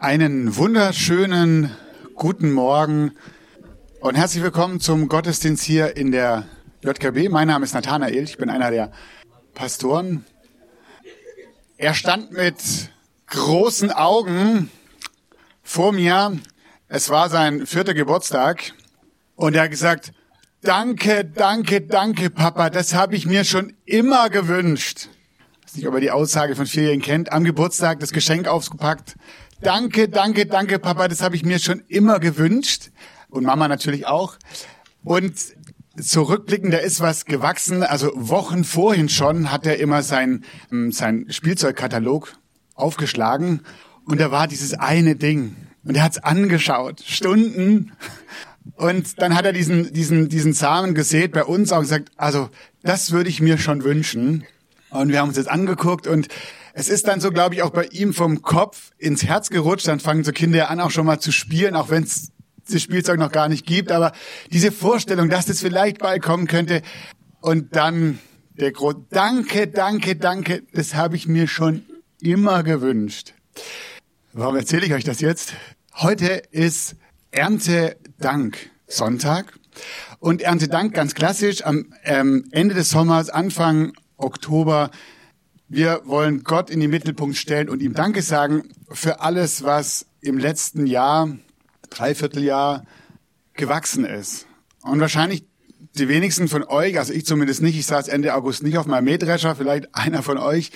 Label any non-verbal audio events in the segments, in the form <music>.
Einen wunderschönen guten Morgen und herzlich willkommen zum Gottesdienst hier in der JKB. Mein Name ist Nathanael, ich bin einer der Pastoren. Er stand mit großen Augen vor mir. Es war sein vierter Geburtstag und er hat gesagt, danke, danke, danke, Papa, das habe ich mir schon immer gewünscht. Ich weiß nicht, ob er die Aussage von Vierjährigen kennt. Am Geburtstag das Geschenk aufgepackt, Danke, danke, danke, Papa, das habe ich mir schon immer gewünscht. Und Mama natürlich auch. Und zurückblickend, da ist was gewachsen. Also Wochen vorhin schon hat er immer sein, ähm, sein Spielzeugkatalog aufgeschlagen. Und da war dieses eine Ding. Und er hat's angeschaut. Stunden. Und dann hat er diesen, diesen, diesen Samen gesät bei uns auch gesagt, also das würde ich mir schon wünschen. Und wir haben uns jetzt angeguckt und es ist dann so, glaube ich, auch bei ihm vom Kopf ins Herz gerutscht. Dann fangen so Kinder an, auch schon mal zu spielen, auch wenn es das Spielzeug noch gar nicht gibt. Aber diese Vorstellung, dass das vielleicht bald kommen könnte und dann der Grund, danke, danke, danke, das habe ich mir schon immer gewünscht. Warum erzähle ich euch das jetzt? Heute ist Erntedank Sonntag. Und Erntedank ganz klassisch am ähm, Ende des Sommers, Anfang Oktober wir wollen Gott in den Mittelpunkt stellen und ihm Danke sagen für alles, was im letzten Jahr, Dreivierteljahr gewachsen ist. Und wahrscheinlich die wenigsten von euch, also ich zumindest nicht, ich saß Ende August nicht auf meinem Mähdrescher, vielleicht einer von euch,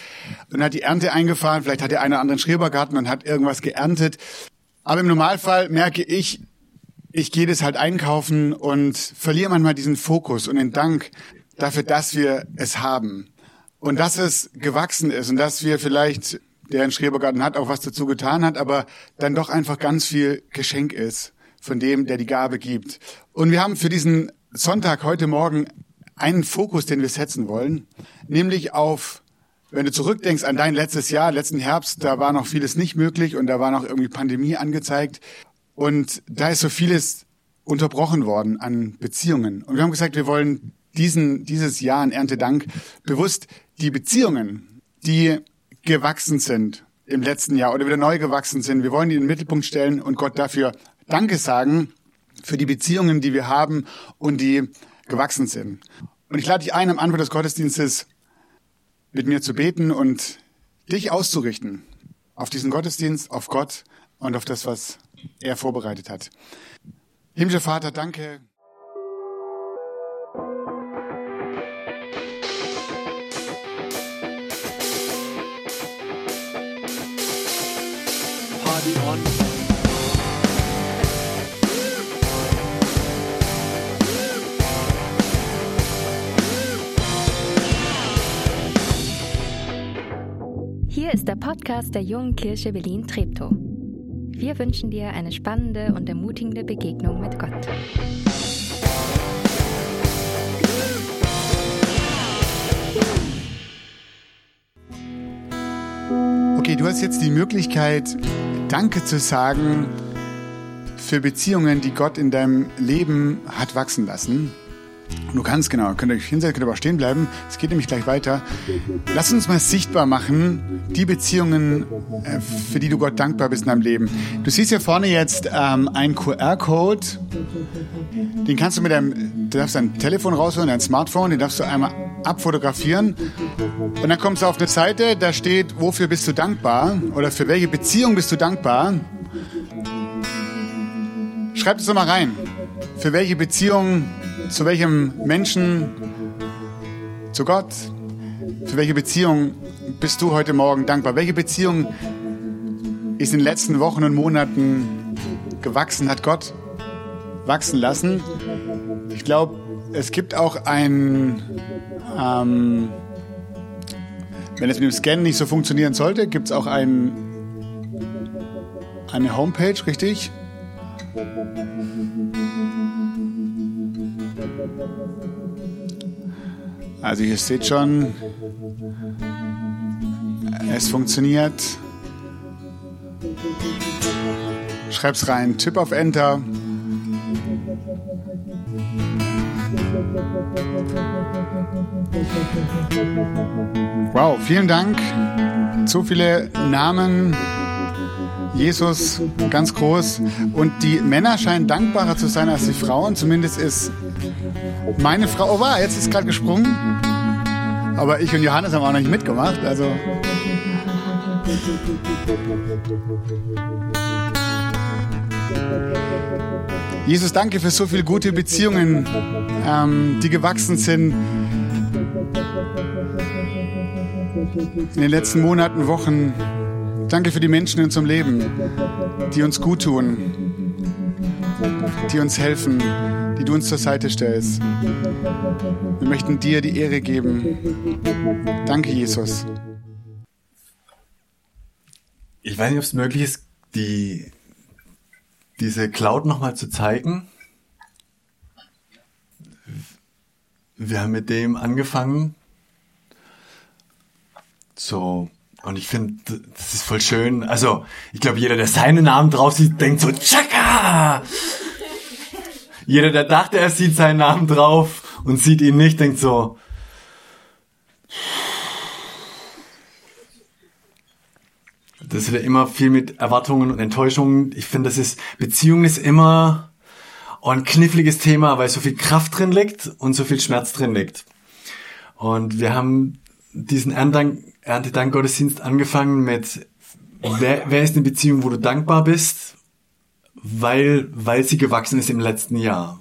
und hat die Ernte eingefahren, vielleicht hat der eine oder andere Schrebergarten und hat irgendwas geerntet. Aber im Normalfall merke ich, ich gehe das halt einkaufen und verliere manchmal diesen Fokus und den Dank dafür, dass wir es haben. Und dass es gewachsen ist und dass wir vielleicht, der einen Schrebergarten hat, auch was dazu getan hat, aber dann doch einfach ganz viel Geschenk ist von dem, der die Gabe gibt. Und wir haben für diesen Sonntag heute Morgen einen Fokus, den wir setzen wollen, nämlich auf, wenn du zurückdenkst an dein letztes Jahr, letzten Herbst, da war noch vieles nicht möglich und da war noch irgendwie Pandemie angezeigt und da ist so vieles unterbrochen worden an Beziehungen. Und wir haben gesagt, wir wollen diesen, dieses Jahr in Erntedank bewusst die Beziehungen, die gewachsen sind im letzten Jahr oder wieder neu gewachsen sind, wir wollen die in den Mittelpunkt stellen und Gott dafür Danke sagen für die Beziehungen, die wir haben und die gewachsen sind. Und ich lade dich ein, am Anfang des Gottesdienstes mit mir zu beten und dich auszurichten auf diesen Gottesdienst, auf Gott und auf das, was er vorbereitet hat. Himmlischer Vater, danke. Party on. Hier ist der Podcast der Jungen Kirche Berlin-Treptow. Wir wünschen dir eine spannende und ermutigende Begegnung mit Gott. Okay, du hast jetzt die Möglichkeit, Danke zu sagen für Beziehungen, die Gott in deinem Leben hat wachsen lassen. Und du kannst, genau, könnt ihr euch hinsetzen, könnt aber stehen bleiben. Es geht nämlich gleich weiter. Lass uns mal sichtbar machen, die Beziehungen, äh, für die du Gott dankbar bist in deinem Leben. Du siehst hier vorne jetzt ähm, einen QR-Code. Den kannst du mit deinem, du darfst dein Telefon rausholen, dein Smartphone, den darfst du einmal abfotografieren. Und dann kommst du auf eine Seite, da steht, wofür bist du dankbar? Oder für welche Beziehung bist du dankbar? Schreib es doch mal rein. Für welche Beziehung zu welchem Menschen, zu Gott, für welche Beziehung bist du heute Morgen dankbar? Welche Beziehung ist in den letzten Wochen und Monaten gewachsen, hat Gott wachsen lassen? Ich glaube, es gibt auch ein, ähm, wenn es mit dem Scan nicht so funktionieren sollte, gibt es auch ein, eine Homepage, richtig? Also ihr seht schon, es funktioniert. Schreib's rein, Tipp auf Enter. Wow, vielen Dank. So viele Namen Jesus ganz groß. Und die Männer scheinen dankbarer zu sein als die Frauen. Zumindest ist meine Frau, oh war, jetzt ist gerade gesprungen. Aber ich und Johannes haben auch noch nicht mitgemacht. Also Jesus, danke für so viele gute Beziehungen, ähm, die gewachsen sind in den letzten Monaten, Wochen. Danke für die Menschen in unserem Leben, die uns gut tun, die uns helfen, die du uns zur Seite stellst. Wir möchten dir die Ehre geben. Danke, Jesus. Ich weiß nicht, ob es möglich ist, die diese Cloud nochmal zu zeigen. Wir haben mit dem angefangen. So, und ich finde, das ist voll schön. Also, ich glaube, jeder, der seinen Namen drauf sieht, denkt so, Chaka! Jeder, der dachte, er sieht seinen Namen drauf und sieht ihn nicht, denkt so, Das ist ja immer viel mit Erwartungen und Enttäuschungen. Ich finde, das ist, Beziehung ist immer ein kniffliges Thema, weil so viel Kraft drin liegt und so viel Schmerz drin liegt. Und wir haben diesen Erntedank-Gottesdienst angefangen mit, wer, wer ist eine Beziehung, wo du dankbar bist, weil, weil sie gewachsen ist im letzten Jahr.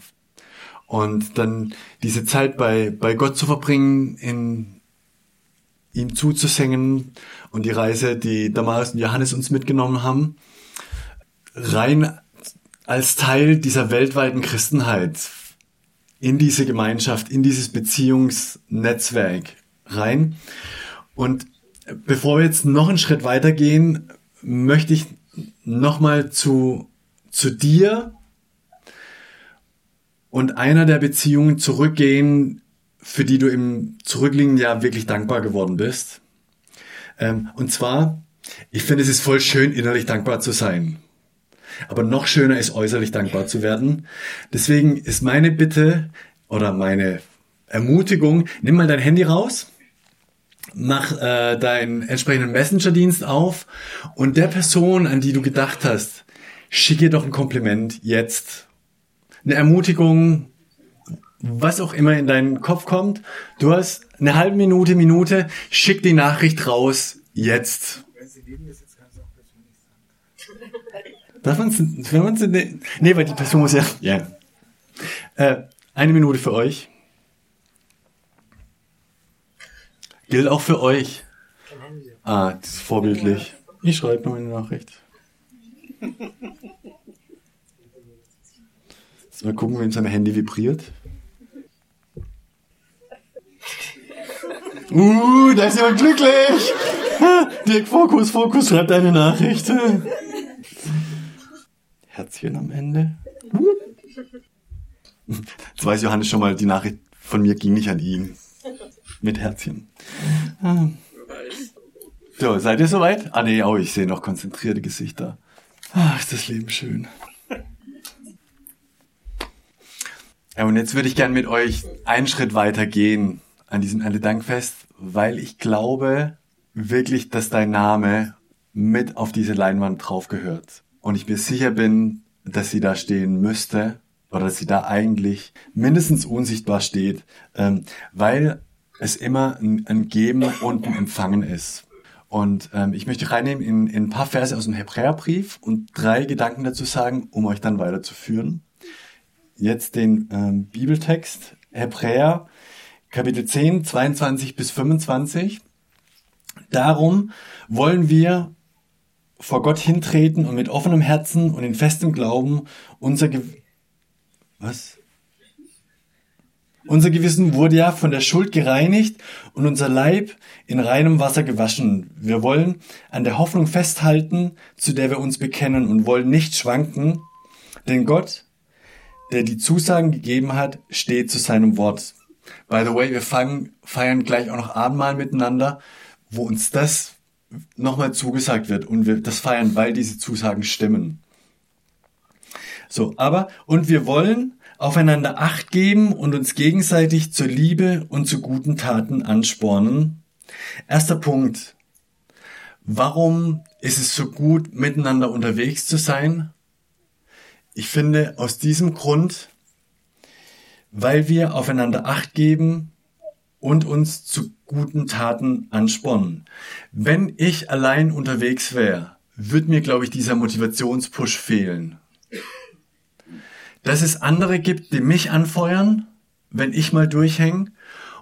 Und dann diese Zeit bei, bei Gott zu verbringen, in ihm zuzusingen und die Reise, die Damaris und Johannes uns mitgenommen haben, rein als Teil dieser weltweiten Christenheit in diese Gemeinschaft, in dieses Beziehungsnetzwerk rein. Und bevor wir jetzt noch einen Schritt weitergehen, möchte ich nochmal zu, zu dir und einer der Beziehungen zurückgehen, für die du im zurückliegenden Jahr wirklich dankbar geworden bist. Ähm, und zwar, ich finde, es ist voll schön, innerlich dankbar zu sein. Aber noch schöner ist, äußerlich dankbar zu werden. Deswegen ist meine Bitte oder meine Ermutigung, nimm mal dein Handy raus, mach äh, deinen entsprechenden Messenger-Dienst auf und der Person, an die du gedacht hast, schicke doch ein Kompliment jetzt. Eine Ermutigung, was auch immer in deinen Kopf kommt. Du hast eine halbe Minute, Minute, schick die Nachricht raus, jetzt. Darf man wenn man ne, nee, weil die Person muss ja, ja. Äh, eine Minute für euch. Gilt auch für euch. Ah, das ist vorbildlich. Ich schreibe nur eine Nachricht. Jetzt mal gucken, wenn sein Handy vibriert. Uh, da ist jemand glücklich. <laughs> Dirk, Fokus, Fokus, schreibt eine Nachricht. Herzchen am Ende. Jetzt weiß Johannes schon mal, die Nachricht von mir ging nicht an ihn. Mit Herzchen. So, seid ihr soweit? Ah nee, oh, ich sehe noch konzentrierte Gesichter. Ach, ist das Leben schön. Ja, und jetzt würde ich gern mit euch einen Schritt weiter gehen an diesem Erntedankfest, weil ich glaube wirklich, dass dein Name mit auf diese Leinwand drauf gehört. Und ich mir sicher bin, dass sie da stehen müsste oder dass sie da eigentlich mindestens unsichtbar steht, ähm, weil es immer ein, ein Geben und ein Empfangen ist. Und ähm, ich möchte reinnehmen in, in ein paar Verse aus dem Hebräerbrief und drei Gedanken dazu sagen, um euch dann weiterzuführen. Jetzt den ähm, Bibeltext, Hebräer Kapitel 10, 22 bis 25. Darum wollen wir vor Gott hintreten und mit offenem Herzen und in festem Glauben unser Ge was? Unser Gewissen wurde ja von der Schuld gereinigt und unser Leib in reinem Wasser gewaschen. Wir wollen an der Hoffnung festhalten, zu der wir uns bekennen und wollen nicht schwanken, denn Gott, der die Zusagen gegeben hat, steht zu seinem Wort. By the way, wir fangen, feiern gleich auch noch Abendmahl miteinander, wo uns das nochmal zugesagt wird und wir das feiern, weil diese Zusagen stimmen. So, aber, und wir wollen aufeinander Acht geben und uns gegenseitig zur Liebe und zu guten Taten anspornen. Erster Punkt. Warum ist es so gut, miteinander unterwegs zu sein? Ich finde aus diesem Grund, weil wir aufeinander Acht geben und uns zu guten Taten anspornen. Wenn ich allein unterwegs wäre, würde mir, glaube ich, dieser Motivationspush fehlen. Dass es andere gibt, die mich anfeuern, wenn ich mal durchhänge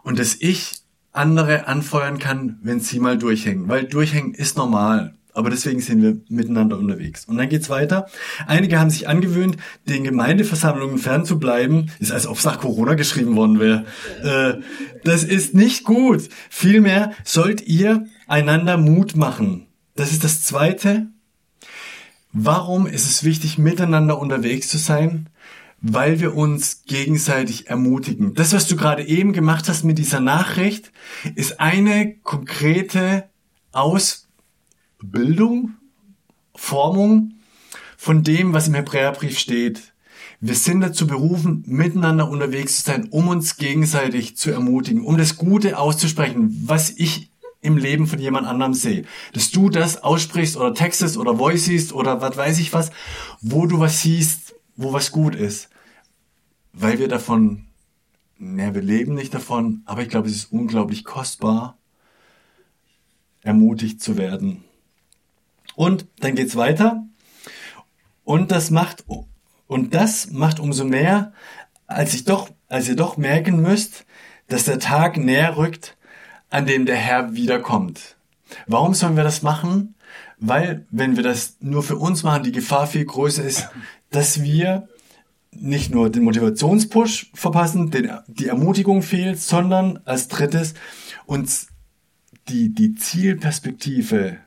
und dass ich andere anfeuern kann, wenn sie mal durchhängen. Weil durchhängen ist normal. Aber deswegen sind wir miteinander unterwegs. Und dann geht's weiter. Einige haben sich angewöhnt, den Gemeindeversammlungen fernzubleiben. Ist, als ob es nach Corona geschrieben worden wäre. Äh, das ist nicht gut. Vielmehr sollt ihr einander Mut machen. Das ist das Zweite. Warum ist es wichtig, miteinander unterwegs zu sein? Weil wir uns gegenseitig ermutigen. Das, was du gerade eben gemacht hast mit dieser Nachricht, ist eine konkrete Ausbildung, Formung von dem, was im Hebräerbrief steht. Wir sind dazu berufen, miteinander unterwegs zu sein, um uns gegenseitig zu ermutigen, um das Gute auszusprechen, was ich im Leben von jemand anderem sehe. Dass du das aussprichst oder textest oder voicest oder was weiß ich was, wo du was siehst, wo was gut ist weil wir davon, naja, wir leben nicht davon, aber ich glaube, es ist unglaublich kostbar, ermutigt zu werden. Und dann geht's weiter. Und das macht, und das macht umso mehr, als ich doch, als ihr doch merken müsst, dass der Tag näher rückt, an dem der Herr wiederkommt. Warum sollen wir das machen? Weil, wenn wir das nur für uns machen, die Gefahr viel größer ist, dass wir nicht nur den Motivationspush verpassen, den, die Ermutigung fehlt, sondern als drittes uns die, die Zielperspektive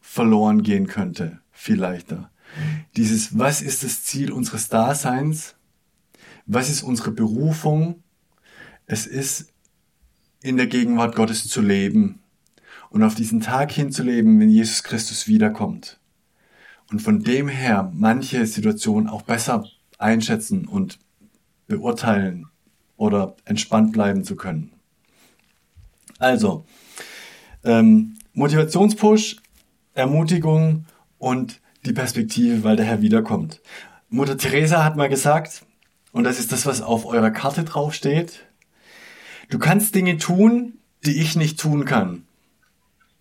verloren gehen könnte, viel leichter. Dieses, was ist das Ziel unseres Daseins? Was ist unsere Berufung? Es ist, in der Gegenwart Gottes zu leben und auf diesen Tag hinzuleben, wenn Jesus Christus wiederkommt. Und von dem her manche Situationen auch besser einschätzen und beurteilen oder entspannt bleiben zu können. Also, ähm, Motivationspush, Ermutigung und die Perspektive, weil der Herr wiederkommt. Mutter Teresa hat mal gesagt, und das ist das, was auf eurer Karte draufsteht, du kannst Dinge tun, die ich nicht tun kann.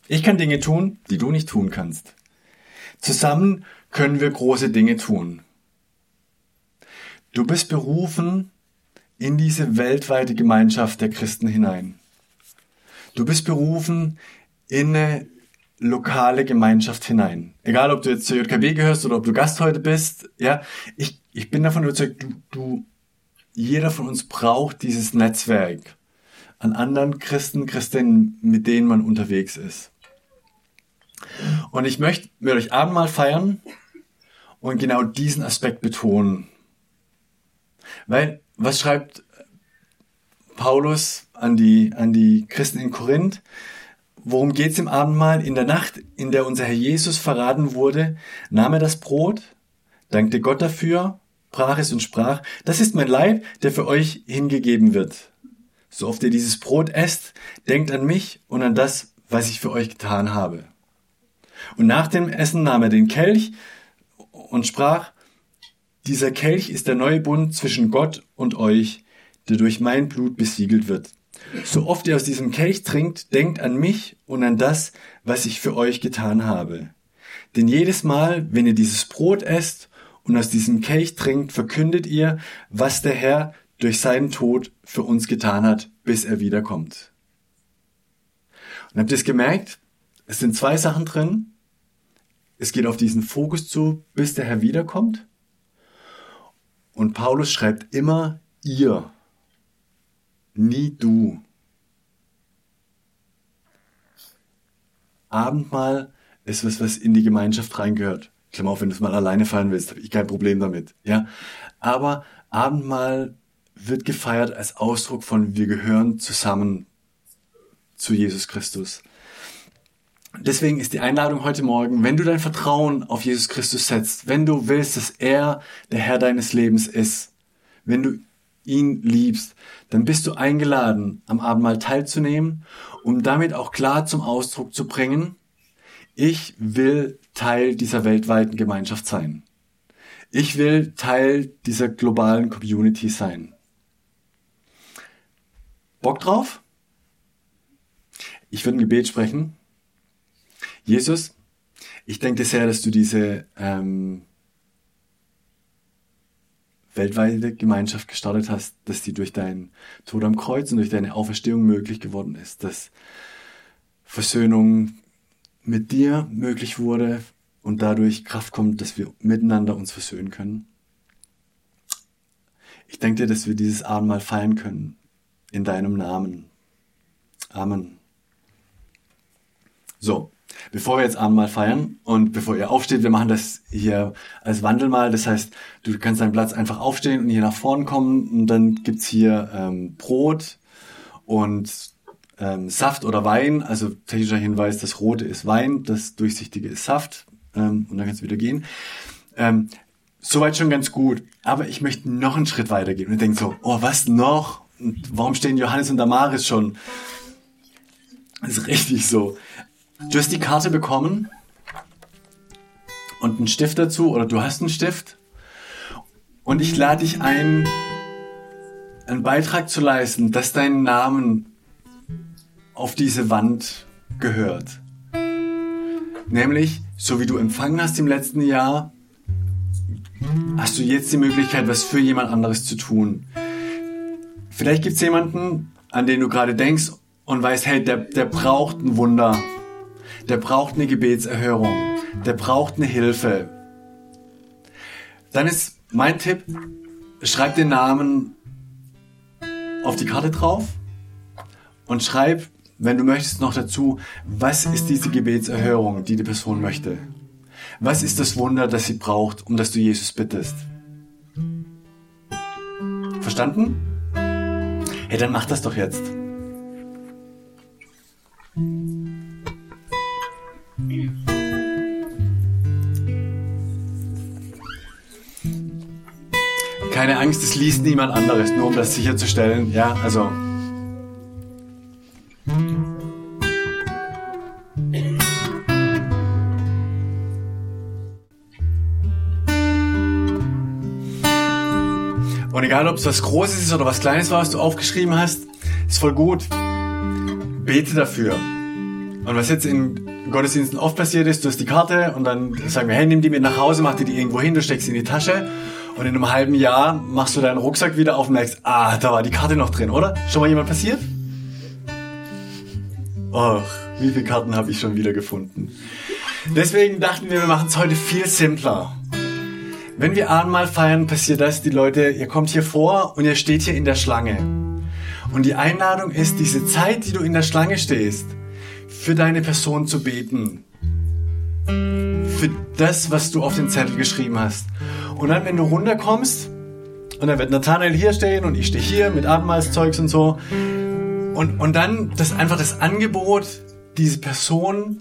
Ich kann Dinge tun, die du nicht tun kannst. Zusammen können wir große Dinge tun. Du bist berufen in diese weltweite Gemeinschaft der Christen hinein. Du bist berufen in eine lokale Gemeinschaft hinein. Egal, ob du jetzt zur JKB gehörst oder ob du Gast heute bist, ja, ich, ich bin davon überzeugt, du, du, jeder von uns braucht dieses Netzwerk an anderen Christen, Christinnen, mit denen man unterwegs ist. Und ich möchte mit euch Abendmahl feiern und genau diesen Aspekt betonen. Weil, was schreibt Paulus an die, an die Christen in Korinth? Worum geht's im Abendmahl? In der Nacht, in der unser Herr Jesus verraten wurde, nahm er das Brot, dankte Gott dafür, brach es und sprach, das ist mein Leib, der für euch hingegeben wird. So oft ihr dieses Brot esst, denkt an mich und an das, was ich für euch getan habe. Und nach dem Essen nahm er den Kelch und sprach, dieser Kelch ist der neue Bund zwischen Gott und euch, der durch mein Blut besiegelt wird. So oft ihr aus diesem Kelch trinkt, denkt an mich und an das, was ich für euch getan habe. Denn jedes Mal, wenn ihr dieses Brot esst und aus diesem Kelch trinkt, verkündet ihr, was der Herr durch seinen Tod für uns getan hat, bis er wiederkommt. Und habt ihr es gemerkt? Es sind zwei Sachen drin. Es geht auf diesen Fokus zu, bis der Herr wiederkommt. Und Paulus schreibt immer ihr, nie du. Abendmahl ist was, was in die Gemeinschaft reingehört. Klammer auf, wenn du es mal alleine feiern willst, habe ich kein Problem damit. Ja, aber Abendmahl wird gefeiert als Ausdruck von wir gehören zusammen zu Jesus Christus. Deswegen ist die Einladung heute Morgen, wenn du dein Vertrauen auf Jesus Christus setzt, wenn du willst, dass er der Herr deines Lebens ist, wenn du ihn liebst, dann bist du eingeladen, am Abendmahl teilzunehmen, um damit auch klar zum Ausdruck zu bringen, ich will Teil dieser weltweiten Gemeinschaft sein. Ich will Teil dieser globalen Community sein. Bock drauf? Ich würde ein Gebet sprechen. Jesus, ich denke sehr, dass du diese ähm, weltweite Gemeinschaft gestartet hast, dass die durch deinen Tod am Kreuz und durch deine Auferstehung möglich geworden ist, dass Versöhnung mit dir möglich wurde und dadurch Kraft kommt, dass wir miteinander uns versöhnen können. Ich denke dir, dass wir dieses Abendmahl feiern können in deinem Namen. Amen. So, bevor wir jetzt Abendmahl feiern und bevor ihr aufsteht, wir machen das hier als Wandelmahl. Das heißt, du kannst deinen Platz einfach aufstehen und hier nach vorn kommen und dann gibt's hier ähm, Brot und ähm, Saft oder Wein, also technischer Hinweis, das Rote ist Wein, das Durchsichtige ist Saft ähm, und dann kannst du wieder gehen. Ähm, soweit schon ganz gut, aber ich möchte noch einen Schritt weiter gehen und denke so, oh, was noch? Und warum stehen Johannes und Damaris schon? Das ist richtig so. Du hast die Karte bekommen und einen Stift dazu oder du hast einen Stift und ich lade dich ein, einen Beitrag zu leisten, dass dein Namen auf diese Wand gehört. Nämlich, so wie du empfangen hast im letzten Jahr, hast du jetzt die Möglichkeit, was für jemand anderes zu tun. Vielleicht gibt es jemanden, an den du gerade denkst und weißt, hey, der, der braucht ein Wunder. Der braucht eine Gebetserhörung. Der braucht eine Hilfe. Dann ist mein Tipp, schreib den Namen auf die Karte drauf und schreib wenn du möchtest, noch dazu, was ist diese Gebetserhörung, die die Person möchte? Was ist das Wunder, das sie braucht, um das du Jesus bittest? Verstanden? Hey, dann mach das doch jetzt. Keine Angst, es liest niemand anderes, nur um das sicherzustellen. Ja, also Und egal, ob es was Großes ist oder was Kleines war, was du aufgeschrieben hast, ist voll gut. Bete dafür. Und was jetzt in Gottesdiensten oft passiert ist, du hast die Karte und dann sagen wir, hey, nimm die mit nach Hause, mach die, die irgendwo hin, du steckst sie in die Tasche und in einem halben Jahr machst du deinen Rucksack wieder auf und merkst, ah, da war die Karte noch drin, oder? Schon mal jemand passiert? Och, wie viele Karten habe ich schon wieder gefunden? Deswegen dachten wir, wir machen es heute viel simpler. Wenn wir Abendmahl feiern, passiert das, die Leute, ihr kommt hier vor und ihr steht hier in der Schlange. Und die Einladung ist, diese Zeit, die du in der Schlange stehst, für deine Person zu beten. Für das, was du auf den Zettel geschrieben hast. Und dann, wenn du runterkommst, und dann wird Nathanael hier stehen und ich stehe hier mit Abendmahlszeugs und so. Und, und dann das einfach das Angebot, diese Person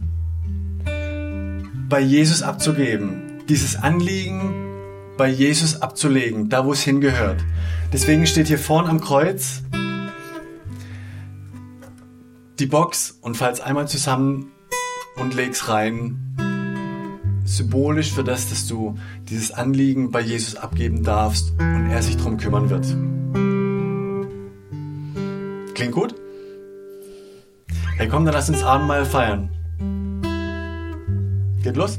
bei Jesus abzugeben. Dieses Anliegen, bei Jesus abzulegen, da wo es hingehört. Deswegen steht hier vorn am Kreuz die Box und falls einmal zusammen und leg's rein. Symbolisch für das, dass du dieses Anliegen bei Jesus abgeben darfst und er sich drum kümmern wird. Klingt gut? Hey, komm, dann lass uns Abendmahl feiern. Geht los?